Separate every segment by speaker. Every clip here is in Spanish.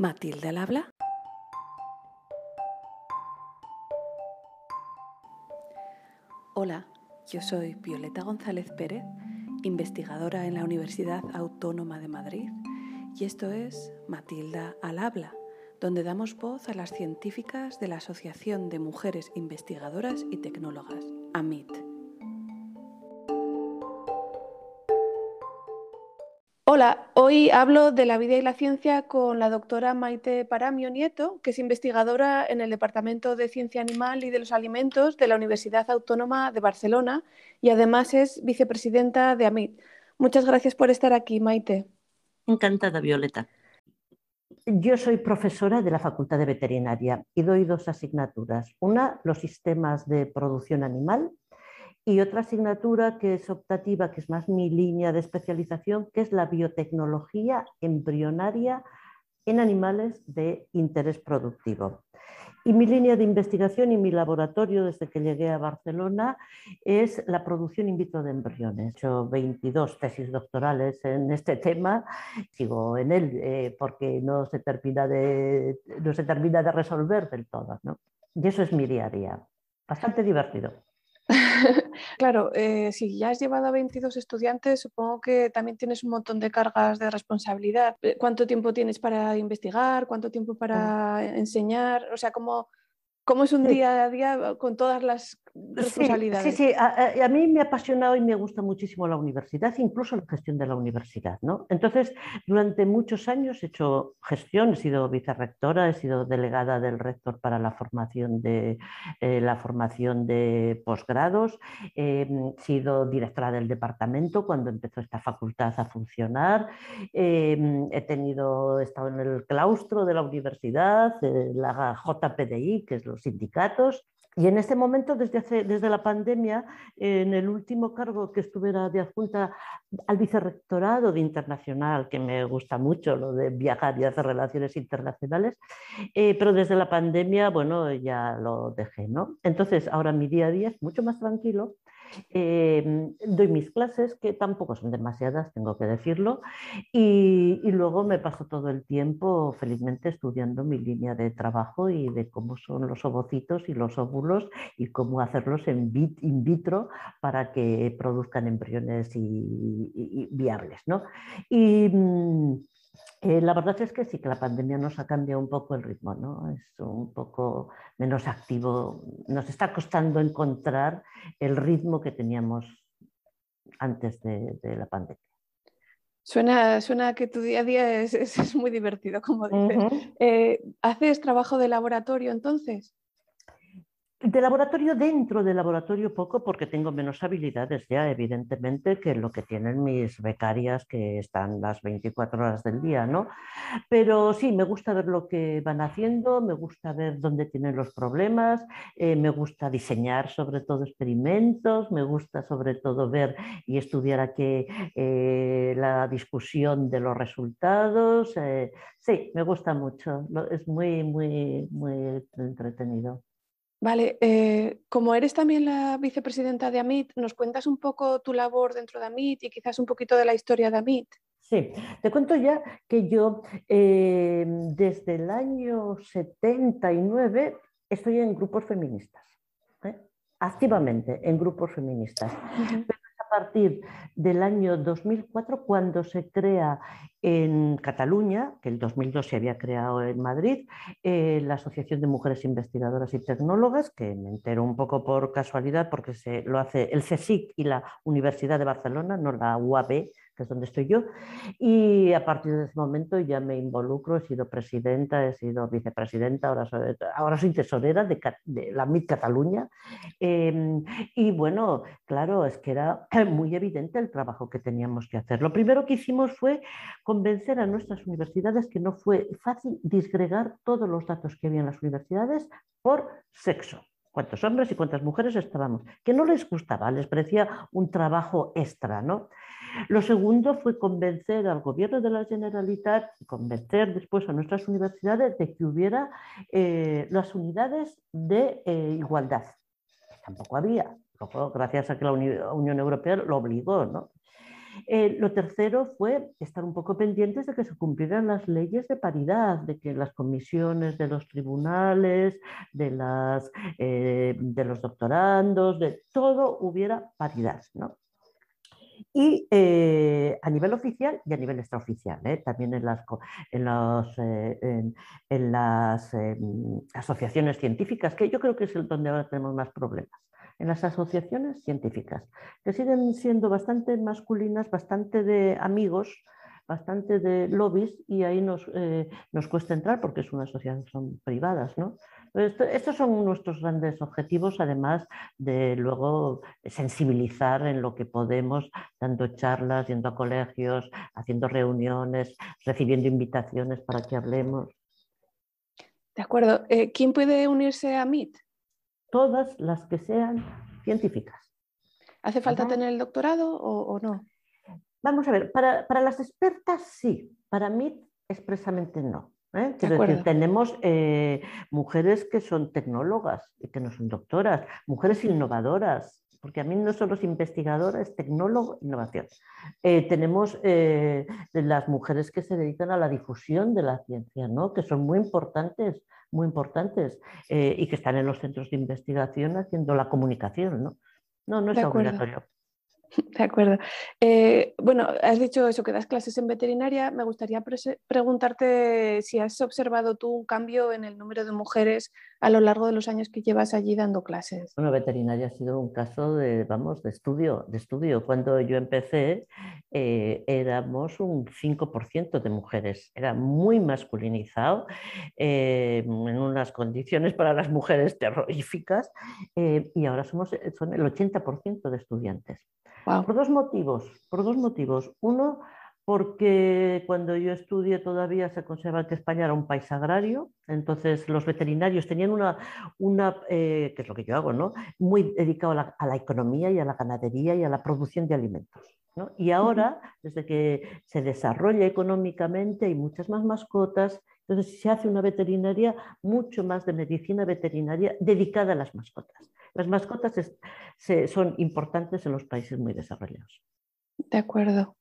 Speaker 1: Matilde al habla. Hola, yo soy Violeta González Pérez, investigadora en la Universidad Autónoma de Madrid, y esto es Matilda al habla, donde damos voz a las científicas de la Asociación de Mujeres Investigadoras y Tecnólogas, AMIT. Hola, hoy hablo de la vida y la ciencia con la doctora Maite Paramio Nieto, que es investigadora en el Departamento de Ciencia Animal y de los Alimentos de la Universidad Autónoma de Barcelona y además es vicepresidenta de AMIT. Muchas gracias por estar aquí, Maite.
Speaker 2: Encantada, Violeta. Yo soy profesora de la Facultad de Veterinaria y doy dos asignaturas. Una, los sistemas de producción animal y otra asignatura que es optativa, que es más mi línea de especialización, que es la biotecnología embrionaria en animales de interés productivo. Y mi línea de investigación y mi laboratorio desde que llegué a Barcelona es la producción in vitro de embriones. He hecho 22 tesis doctorales en este tema, sigo en él eh, porque no se, termina de, no se termina de resolver del todo. ¿no? Y eso es mi día a día. Bastante divertido.
Speaker 1: claro, eh, si ya has llevado a 22 estudiantes, supongo que también tienes un montón de cargas de responsabilidad. Eh, ¿Cuánto tiempo tienes para investigar? ¿Cuánto tiempo para enseñar? O sea, ¿cómo, cómo es un día a día con todas las responsabilidades.
Speaker 2: Sí, sí, A, mí me ha apasionado y me gusta muchísimo la universidad, incluso la gestión de la universidad. ¿no? Entonces, durante muchos años he hecho gestión, he sido vicerrectora, he sido delegada del rector para la formación de, eh, la formación de posgrados, he sido directora del departamento cuando empezó esta facultad a funcionar, he tenido, he estado en el claustro de la universidad, la JPDI, que es los sindicatos, y en este momento, desde, desde la pandemia, en el último cargo que estuve de adjunta al vicerrectorado de internacional, que me gusta mucho lo de viajar y hacer relaciones internacionales, eh, pero desde la pandemia, bueno, ya lo dejé, ¿no? Entonces, ahora mi día a día es mucho más tranquilo Em, doy mis clases, que tampoco son demasiadas, tengo que decirlo, y, luego me paso todo el tiempo felizmente estudiando mi línea de trabajo y de cómo son los ovocitos y los óvulos y cómo hacerlos en in vitro para que produzcan embriones y, viables. ¿no? Mm, eh, la verdad es que sí, que la pandemia nos ha cambiado un poco el ritmo, ¿no? Es un poco menos activo. Nos está costando encontrar el ritmo que teníamos antes de, la pandemia.
Speaker 1: Suena, suena que tu día a día es, muy divertido, como dices. Eh, ¿Haces trabajo de laboratorio entonces?
Speaker 2: De laboratorio dentro del laboratorio poco porque tengo menos habilidades ya, evidentemente, que lo que tienen mis becarias que están las 24 horas del día, ¿no? Pero sí, me gusta ver lo que van haciendo, me gusta ver dónde tienen los problemas, eh, me gusta diseñar sobre todo experimentos, me gusta sobre todo ver y estudiar aquí eh, la discusión de los resultados. Eh, sí, me gusta mucho, es muy, muy, muy entretenido.
Speaker 1: Vale, eh, como eres también la vicepresidenta de AMIT, ¿nos cuentas un poco tu labor dentro de AMIT y quizás un poquito de la historia de AMIT?
Speaker 2: Sí, te cuento ya que yo eh, desde el año 79 estoy en grupos feministas, ¿eh? activamente en grupos feministas partir del año 2004 cuando se crea en Cataluña, que el 2002 se había creado en Madrid, eh, la Asociación de Mujeres Investigadoras y Tecnólogas, que me entero un poco por casualidad porque se lo hace el CSIC y la Universidad de Barcelona, no la UAB, que donde estoy yo. Y a partir de ese momento ya me involucro, he sido presidenta, he sido vicepresidenta, ahora soy, ahora soy tesorera de, la MIT Cataluña. Em, y bueno, claro, es que era muy evidente el trabajo que teníamos que hacer. Lo primero que hicimos fue convencer a nuestras universidades que no fue fácil disgregar todos los datos que había en las universidades por sexo cuántos hombres y cuántas mujeres estábamos, que no les gustaba, les parecía un trabajo extra. ¿no? Lo segundo fue convencer al gobierno de la Generalitat y convencer después a nuestras universidades de que hubiera eh, las unidades de eh, igualdad. Tampoco había, gracias a que la Unión Europea lo obligó. ¿no? Eh, lo tercero fue estar un poco pendientes de que se cumplieran las leyes de paridad, de que las comisiones de los tribunales, de, de los doctorandos, de todo hubiera paridad. ¿no? Y eh, a nivel oficial y a nivel extraoficial, ¿eh? también en las, en, eh, en, las asociaciones científicas, que yo creo que es el donde ahora tenemos más problemas, en las asociaciones científicas, que siguen siendo bastante masculinas, bastante de amigos, bastante de lobbies y ahí nos, nos cuesta entrar porque es una sociedad, son privadas, ¿no? Estos son nuestros grandes objetivos, además de luego sensibilizar en lo que podemos, dando charlas, yendo a colegios, haciendo reuniones, recibiendo invitaciones para que hablemos.
Speaker 1: De acuerdo. Eh, ¿Quién puede unirse a MIT?
Speaker 2: Todas las que sean científicas.
Speaker 1: ¿Hace falta tener el doctorado o, no?
Speaker 2: Vamos a ver, para, para las expertas sí, para MIT expresamente no. ¿Eh? tenemos eh, mujeres que son tecnólogas y que no son doctoras, mujeres innovadoras, porque a mí no solo es investigadora, es tecnólogo, innovación. Eh, tenemos las mujeres que se dedican a la difusión de la ciencia, ¿no? que son muy importantes, muy importantes, y que están en los centros de investigación haciendo la comunicación. No, no, no es obligatorio.
Speaker 1: De acuerdo. Eh, bueno, has dicho eso, que das clases en veterinaria. Me gustaría preguntarte si has observado tú un cambio en el número de mujeres a lo largo de los años que llevas allí dando clases.
Speaker 2: Bueno, veterinaria ha sido un caso de, vamos, de estudio. De estudio. Cuando yo empecé eh, éramos un 5% de mujeres. Era muy masculinizado, eh, en unas condiciones para las mujeres terroríficas, y ahora somos son el 80% de estudiantes. Por dos motivos, por dos motivos. Uno, porque cuando yo estudié todavía se conserva que España era un país agrario, entonces los veterinarios tenían una, una eh, que es lo que yo hago, ¿no? muy dedicado a la, economía y a la ganadería y a la producción de alimentos. Y ahora, desde que se desarrolla económicamente, hay muchas más mascotas, entonces se hace una veterinaria mucho más de medicina veterinaria dedicada a las mascotas. Las mascotas son importantes en los países muy desarrollados.
Speaker 1: De acuerdo.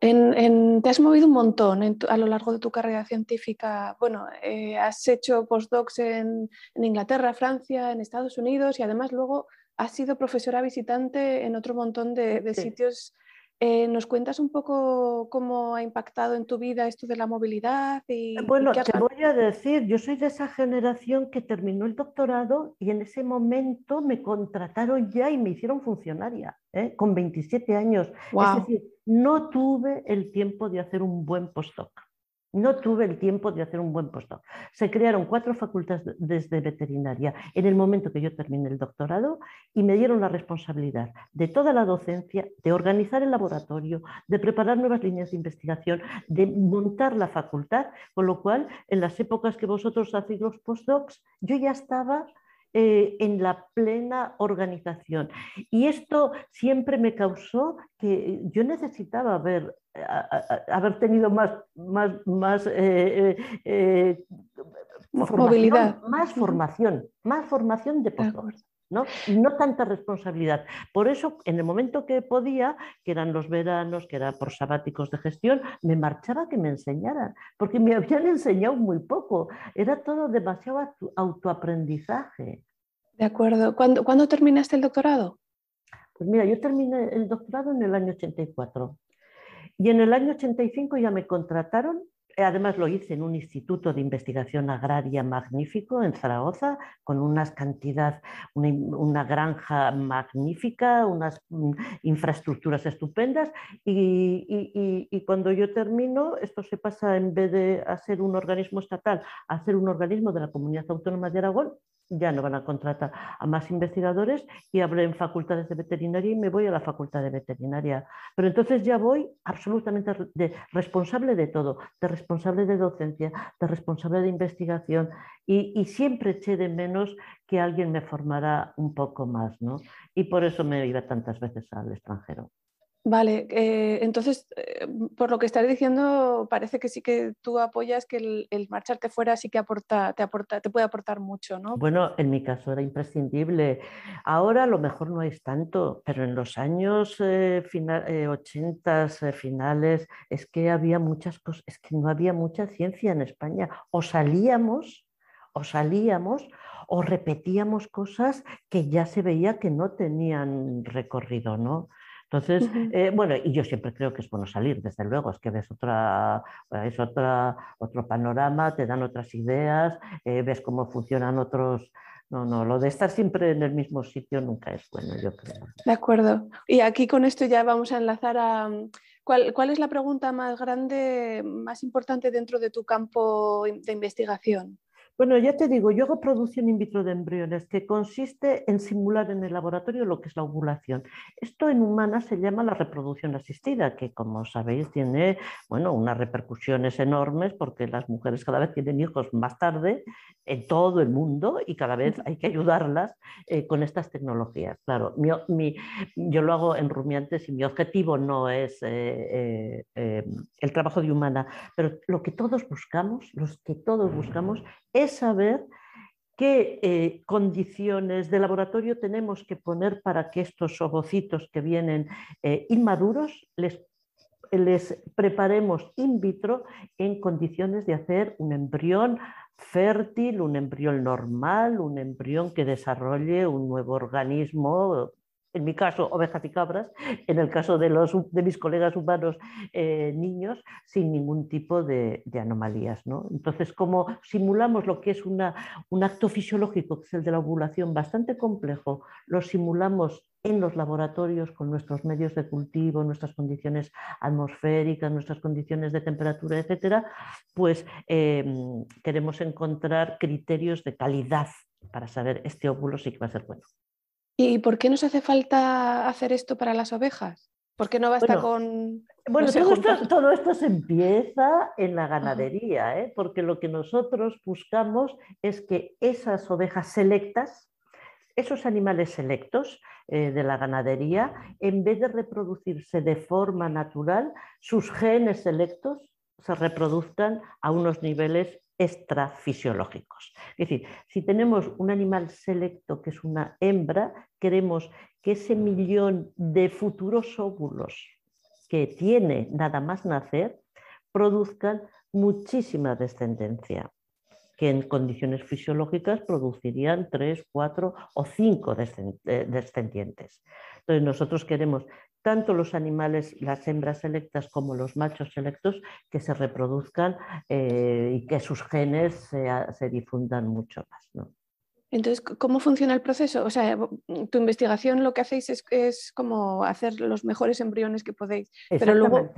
Speaker 1: te has movido un montón a lo largo de tu carrera científica. Bueno, eh, has hecho postdocs en, Inglaterra, Francia, en Estados Unidos y además luego has sido profesora visitante en otro montón de, sitios eh, ¿Nos cuentas un poco cómo ha impactado en tu vida esto de la movilidad? Y,
Speaker 2: bueno, te voy a decir, yo soy de esa generación que terminó el doctorado y en ese momento me contrataron ya y me hicieron funcionaria, ¿eh? con 27 años. Es decir, no tuve el tiempo de hacer un buen postdoc. No tuve el tiempo de hacer un buen postdoc. Se crearon cuatro facultades desde veterinaria en el momento que yo terminé el doctorado y me dieron la responsabilidad de toda la docencia, de organizar el laboratorio, de preparar nuevas líneas de investigación, de montar la facultad, con lo cual en las épocas que vosotros hacéis los postdocs, yo ya estaba eh, en la plena organización. Y esto siempre me causó que yo necesitaba haber, haber tenido más, más, más eh, eh,
Speaker 1: movilidad.
Speaker 2: Más formación, más formación de postdocs. ¿No? no tanta responsabilidad. Por eso, en el momento que podía, que eran los veranos, que eran por sabáticos de gestión, me marchaba que me enseñaran, porque me habían enseñado muy poco. Era todo demasiado autoaprendizaje.
Speaker 1: De acuerdo. ¿Cuándo, ¿Cuándo terminaste el doctorado?
Speaker 2: Pues mira, yo terminé el doctorado en el año 84. Y en el año 85 ya me contrataron Además lo hice en un instituto de investigación agraria magnífico en Zaragoza, con unas cantidad, una, granja magnífica, unas mm, infraestructuras estupendas. Y, y, cuando yo termino, esto se pasa en vez de ser un organismo estatal, a ser un organismo de la Comunidad Autónoma de Aragón, ya no van a contratar a más investigadores y habré en facultades de veterinaria y me voy a la facultad de veterinaria. Pero entonces ya voy absolutamente responsable de todo, de responsable de docencia, de responsable de investigación y, siempre eché de menos que alguien me formara un poco más, ¿no? Y por eso me iba tantas veces al extranjero.
Speaker 1: Vale, eh, entonces, eh, por lo que estás diciendo, parece que sí que tú apoyas que el, marcharte fuera sí que aporta, te, aporta, te puede aportar mucho, ¿no?
Speaker 2: Bueno, en mi caso era imprescindible. Ahora a lo mejor no es tanto, pero en los años eh, final, 80, finales, es que había muchas cosas, es que no había mucha ciencia en España. O salíamos, o salíamos, o repetíamos cosas que ya se veía que no tenían recorrido, ¿no? Entonces, eh, bueno, y yo siempre creo que es bueno salir, desde luego, es que ves otra, es otra, otro panorama, te dan otras ideas, eh, ves cómo funcionan otros, no, no, lo de estar siempre en el mismo sitio nunca es bueno, yo creo.
Speaker 1: De acuerdo. Y aquí con esto ya vamos a enlazar a cuál, cuál es la pregunta más grande, más importante dentro de tu campo de investigación.
Speaker 2: Bueno, ya te digo, yo hago producción in vitro de embriones que consiste en simular en el laboratorio lo que es la ovulación. Esto en humanas se llama la reproducción asistida, que como sabéis tiene bueno, unas repercusiones enormes porque las mujeres cada vez tienen hijos más tarde en todo el mundo y cada vez hay que ayudarlas eh, con estas tecnologías. Claro, yo lo hago en rumiantes y mi objetivo no es eh, eh, el trabajo de humana, pero lo que todos buscamos, los que todos buscamos es saber qué eh, condiciones de laboratorio tenemos que poner para que estos ovocitos que vienen eh, inmaduros les, les preparemos in vitro en condiciones de hacer un embrión fértil, un embrión normal, un embrión que desarrolle un nuevo organismo en mi caso, ovejas y cabras, en el caso de, los, de mis colegas humanos, eh, niños, sin ningún tipo de, anomalías. ¿no? Entonces, como simulamos lo que es un acto fisiológico, que es el de la ovulación, bastante complejo, lo simulamos en los laboratorios con nuestros medios de cultivo, nuestras condiciones atmosféricas, nuestras condiciones de temperatura, etcétera, pues em, queremos encontrar criterios de calidad para saber este óvulo sí que va a ser bueno.
Speaker 1: ¿Y por qué nos hace falta hacer esto para las ovejas? ¿Por qué no basta con...
Speaker 2: Bueno, todo, esto, se empieza en la ganadería, ¿eh? porque lo que nosotros buscamos es que esas ovejas selectas, esos animales selectos eh, de la ganadería, en vez de reproducirse de forma natural, sus genes selectos se reproduzcan a unos niveles extrafisiológicos. Es decir, si tenemos un animal selecto que es una hembra, queremos que ese millón de futuros óvulos que tiene nada más nacer produzcan muchísima descendencia, que en condiciones fisiológicas producirían tres, cuatro o cinco eh, descendientes. Entonces nosotros queremos tanto los animales, las hembras selectas como los machos selectos, que se reproduzcan eh, y que sus genes se, difundan mucho más.
Speaker 1: Entonces, ¿cómo funciona el proceso? O sea, tu investigación lo que hacéis es, como hacer los mejores embriones que podéis. Pero luego,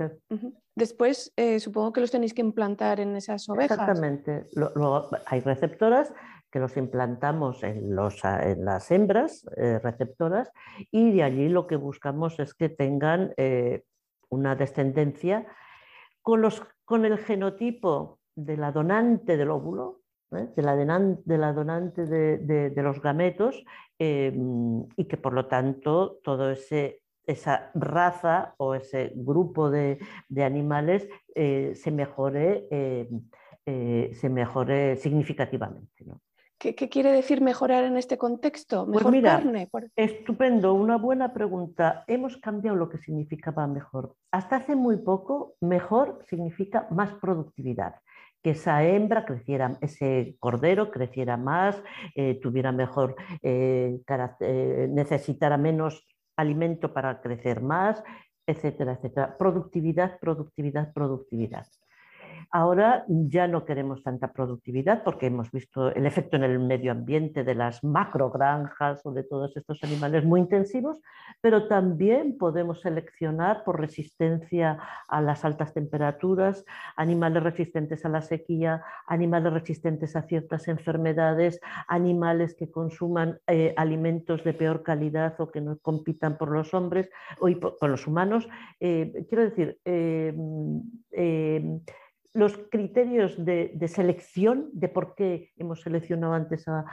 Speaker 1: después, eh, supongo que los tenéis que implantar en esas ovejas.
Speaker 2: Exactamente. Luego hay receptoras que los implantamos en, las hembras eh, receptoras y de allí lo que buscamos es que tengan eh, una descendencia con, el genotipo de la donante del óvulo, ¿eh? de, la donante de, los gametos y que por lo tanto todo ese esa raza o ese grupo de, animales se, mejore, se mejore significativamente.
Speaker 1: ¿Qué, quiere decir mejorar en este contexto? Pues ¿Mejor carne?
Speaker 2: Estupendo, una buena pregunta. Hemos cambiado lo que significaba mejor. Hasta hace muy poco, mejor significa más productividad que esa hembra creciera, ese cordero creciera más, eh, tuviera mejor, eh, eh, necesitara menos alimento para crecer más, etcétera, etcétera. Productividad, productividad, productividad. Ahora ya no queremos tanta productividad porque hemos visto el efecto en el medio ambiente de las macrogranjas o de todos estos animales muy intensivos, pero también podemos seleccionar por resistencia a las altas temperaturas, animales resistentes a la sequía, animales resistentes a ciertas enfermedades, animales que consuman eh, alimentos de peor calidad o que no compitan por los hombres o con los humanos. Eh, quiero decir, eh, los criterios de, selección, de por qué hemos seleccionado antes a,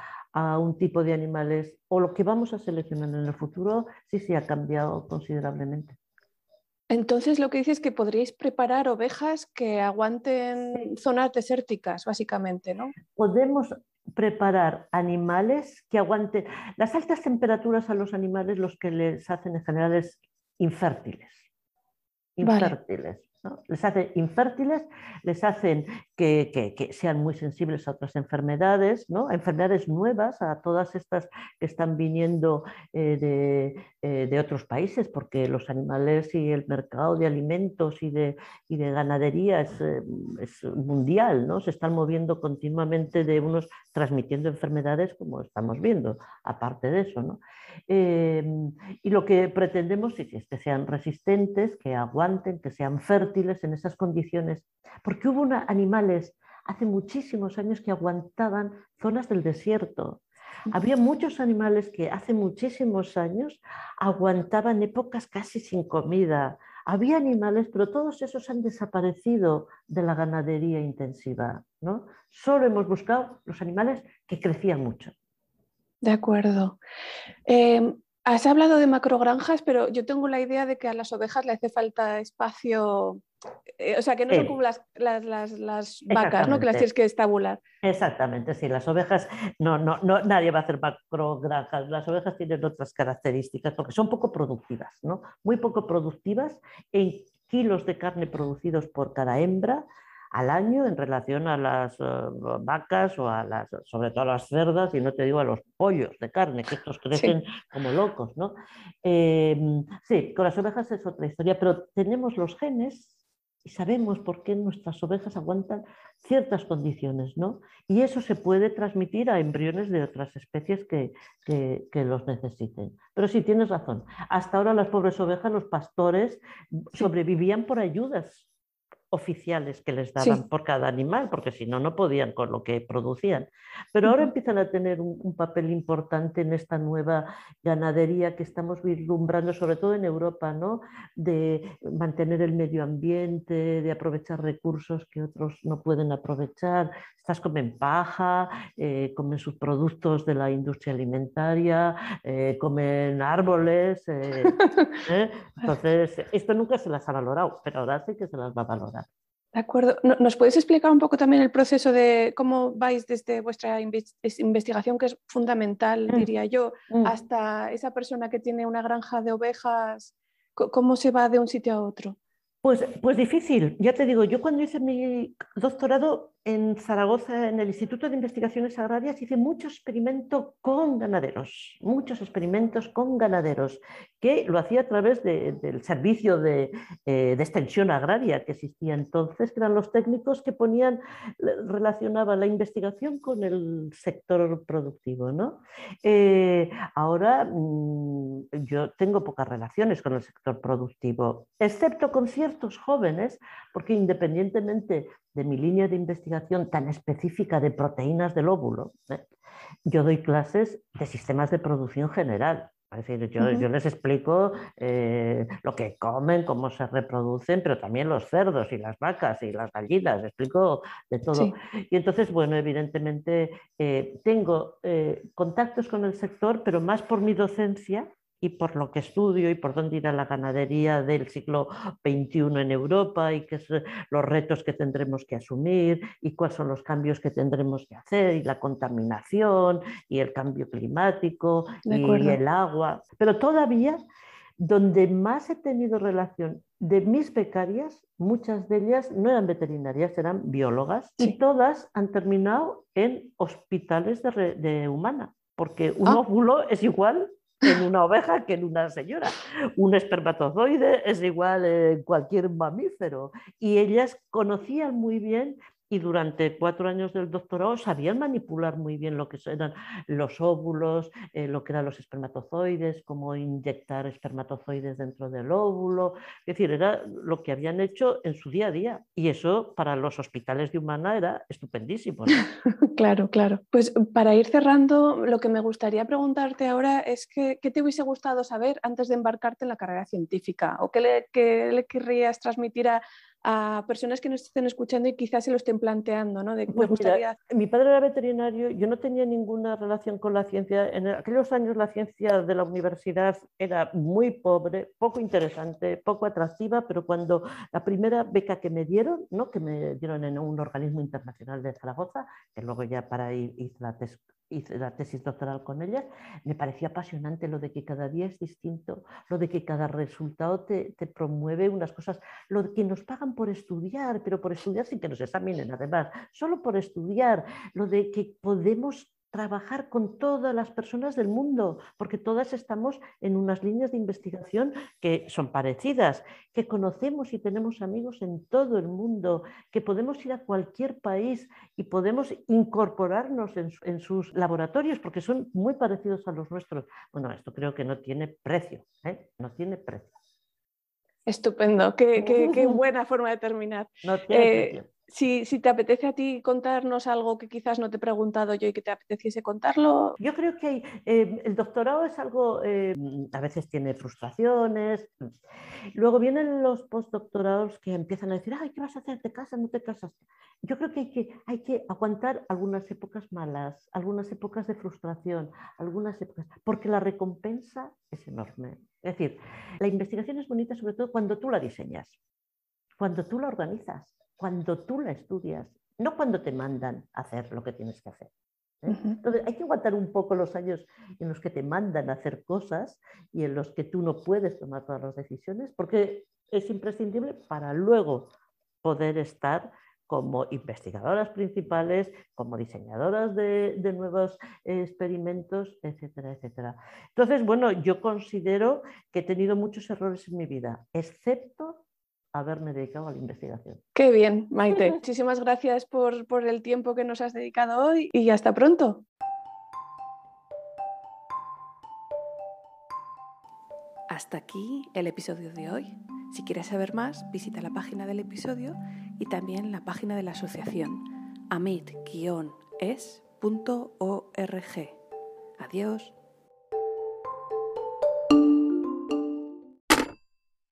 Speaker 2: un tipo de animales o lo que vamos a seleccionar en el futuro, sí se ha cambiado considerablemente.
Speaker 1: Entonces lo que dices es que podríais preparar ovejas que aguanten zonas desérticas, básicamente, ¿no?
Speaker 2: Podemos preparar animales que aguanten. Las altas temperaturas a los animales los que les hacen en general es infértiles. Infértiles les hacen infértiles, les hacen que, sean muy sensibles a otras enfermedades, ¿no? a enfermedades nuevas, a todas estas que están viniendo eh, eh, de, otros países, porque los animales y el mercado de alimentos y de, de ganadería es, eh, es, mundial, ¿no? se están moviendo continuamente de unos transmitiendo enfermedades como estamos viendo, aparte de eso. ¿no? Y lo que pretendemos es que sean resistentes, que aguanten, que sean fértiles en esas condiciones, porque hubo animales hace muchísimos años que aguantaban zonas del desierto. Había muchos animales que hace muchísimos años aguantaban épocas casi sin comida. Había animales, pero todos esos han desaparecido de la ganadería intensiva. ¿no? Solo hemos buscado los animales que crecían mucho.
Speaker 1: De acuerdo. Em, has hablado de macrogranjas, pero yo tengo la idea de que a las ovejas le hace falta espacio, eh, o sea, que no son como las, vacas, ¿no? que las tienes que estabular.
Speaker 2: Exactamente, sí, las ovejas, no, no, no, nadie va a hacer macrogranjas, las ovejas tienen otras características porque son poco productivas, ¿no? muy poco productivas en kilos de carne producidos por cada hembra al año en relación a las eh, vacas o a las, sobre todo a las cerdas, y no te digo a los pollos de carne, que estos crecen como locos, ¿no? Em, sí, con las ovejas es otra historia, pero tenemos los genes y sabemos por qué nuestras ovejas aguantan ciertas condiciones, ¿no? Y eso se puede transmitir a embriones de otras especies que, que, los necesiten. Pero sí, tienes razón. Hasta ahora las pobres ovejas, los pastores, sobrevivían por ayudas oficiales que les daban por cada animal, porque si no, no podían con lo que producían. Pero ahora empiezan a tener un, papel importante en esta nueva ganadería que estamos vislumbrando, sobre todo en Europa, ¿no? de mantener el medio ambiente, de aprovechar recursos que otros no pueden aprovechar. Estas comen paja, eh, comen sus productos de la industria alimentaria, eh, comen árboles. Eh, Entonces, esto nunca se las ha valorado, pero ahora sí que se las va a valorar.
Speaker 1: De acuerdo. ¿Nos podéis explicar un poco también el proceso de cómo vais desde vuestra investigación, que es fundamental, mm. diría yo, mm. hasta esa persona que tiene una granja de ovejas? ¿Cómo se va de un sitio a otro?
Speaker 2: Pues, pues difícil. Ya te digo, yo cuando hice mi doctorado en Zaragoza, en el Instituto de Investigaciones Agrarias, hice mucho experimento con ganaderos, muchos experimentos con ganaderos, que lo hacía a través del servicio de, eh, de, extensión agraria que existía entonces, que eran los técnicos que ponían, relacionaban la investigación con el sector productivo. ¿no? Eh, ahora mm, yo tengo pocas relaciones con el sector productivo, excepto con ciertos jóvenes, porque independientemente de mi línea de investigación tan específica de proteínas del óvulo, ¿eh? yo doy clases de sistemas de producción general. Es decir, yo, les explico eh, lo que comen, cómo se reproducen, pero también los cerdos y las vacas y las gallinas, explico de todo. Y entonces, bueno, evidentemente eh, tengo contactos con el sector, pero más por mi docencia y por lo que estudio y por dónde irá la ganadería del siglo XXI en Europa y qué son los retos que tendremos que asumir y cuáles son los cambios que tendremos que hacer y la contaminación y el cambio climático y el agua. Pero todavía donde más he tenido relación de mis becarias, muchas de ellas no eran veterinarias, eran biólogas y todas han terminado en hospitales de, humana, porque un ah. óvulo es igual en una oveja que en una señora. Un espermatozoide es igual en cualquier mamífero. Y ellas conocían muy bien y durante cuatro años del doctorado sabían manipular muy bien lo que eran los óvulos, eh, lo que eran los espermatozoides, cómo inyectar espermatozoides dentro del óvulo. Es decir, era lo que habían hecho en su día a día. Y eso para los hospitales de humana era estupendísimo.
Speaker 1: claro, claro. Pues para ir cerrando, lo que me gustaría preguntarte ahora es que, qué te hubiese gustado saber antes de embarcarte en la carrera científica o qué le, qué le querrías transmitir a a personas que nos estén escuchando y quizás se lo estén planteando, ¿no? De,
Speaker 2: pues mi padre era veterinario, yo no tenía ninguna relación con la ciencia. En aquellos años la ciencia de la universidad era muy pobre, poco interesante, poco atractiva, pero cuando la primera beca que me dieron, ¿no? que me dieron en un organismo internacional de Zaragoza, que luego ya para ir hice la tesis hice la tesis doctoral con ella, me parecía apasionante lo de que cada día es distinto, lo de que cada resultado te, te, promueve unas cosas, lo de que nos pagan por estudiar, pero por estudiar sin que nos examinen además, solo por estudiar, lo de que podemos trabajar con todas las personas del mundo, porque todas estamos en unas líneas de investigación que son parecidas, que conocemos y tenemos amigos en todo el mundo, que podemos ir a cualquier país y podemos incorporarnos en, sus laboratorios, porque son muy parecidos a los nuestros. Bueno, esto creo que no tiene precio, ¿eh? no tiene precio.
Speaker 1: Estupendo, qué, buena forma de terminar.
Speaker 2: No tiene eh, precio.
Speaker 1: Si, te apetece a ti contarnos algo que quizás no te he preguntado yo y que te apeteciese contarlo.
Speaker 2: Yo creo que eh, el doctorado es algo, eh, a veces tiene frustraciones. Luego vienen los postdoctorados que empiezan a decir, ay, ¿qué vas a hacer? ¿Te casas? ¿No te casas? Yo creo que hay que, hay que aguantar algunas épocas malas, algunas épocas de frustración, algunas épocas, porque la recompensa es enorme. Es decir, la investigación es bonita sobre todo cuando tú la diseñas, cuando tú la organizas cuando tú la estudias, no cuando te mandan a hacer lo que tienes que hacer. ¿eh? Entonces, hay que aguantar un poco los años en los que te mandan a hacer cosas y en los que tú no puedes tomar todas las decisiones, porque es imprescindible para luego poder estar como investigadoras principales, como diseñadoras de, de, nuevos experimentos, etcétera, etcétera. Entonces, bueno, yo considero que he tenido muchos errores en mi vida, excepto haberme dedicado a la investigación.
Speaker 1: Qué bien, Maite. Muchísimas gracias por, por el tiempo que nos has dedicado hoy y hasta pronto. Hasta aquí el episodio de hoy. Si quieres saber más, visita la página del episodio y también la página de la asociación amit-es.org. Adiós.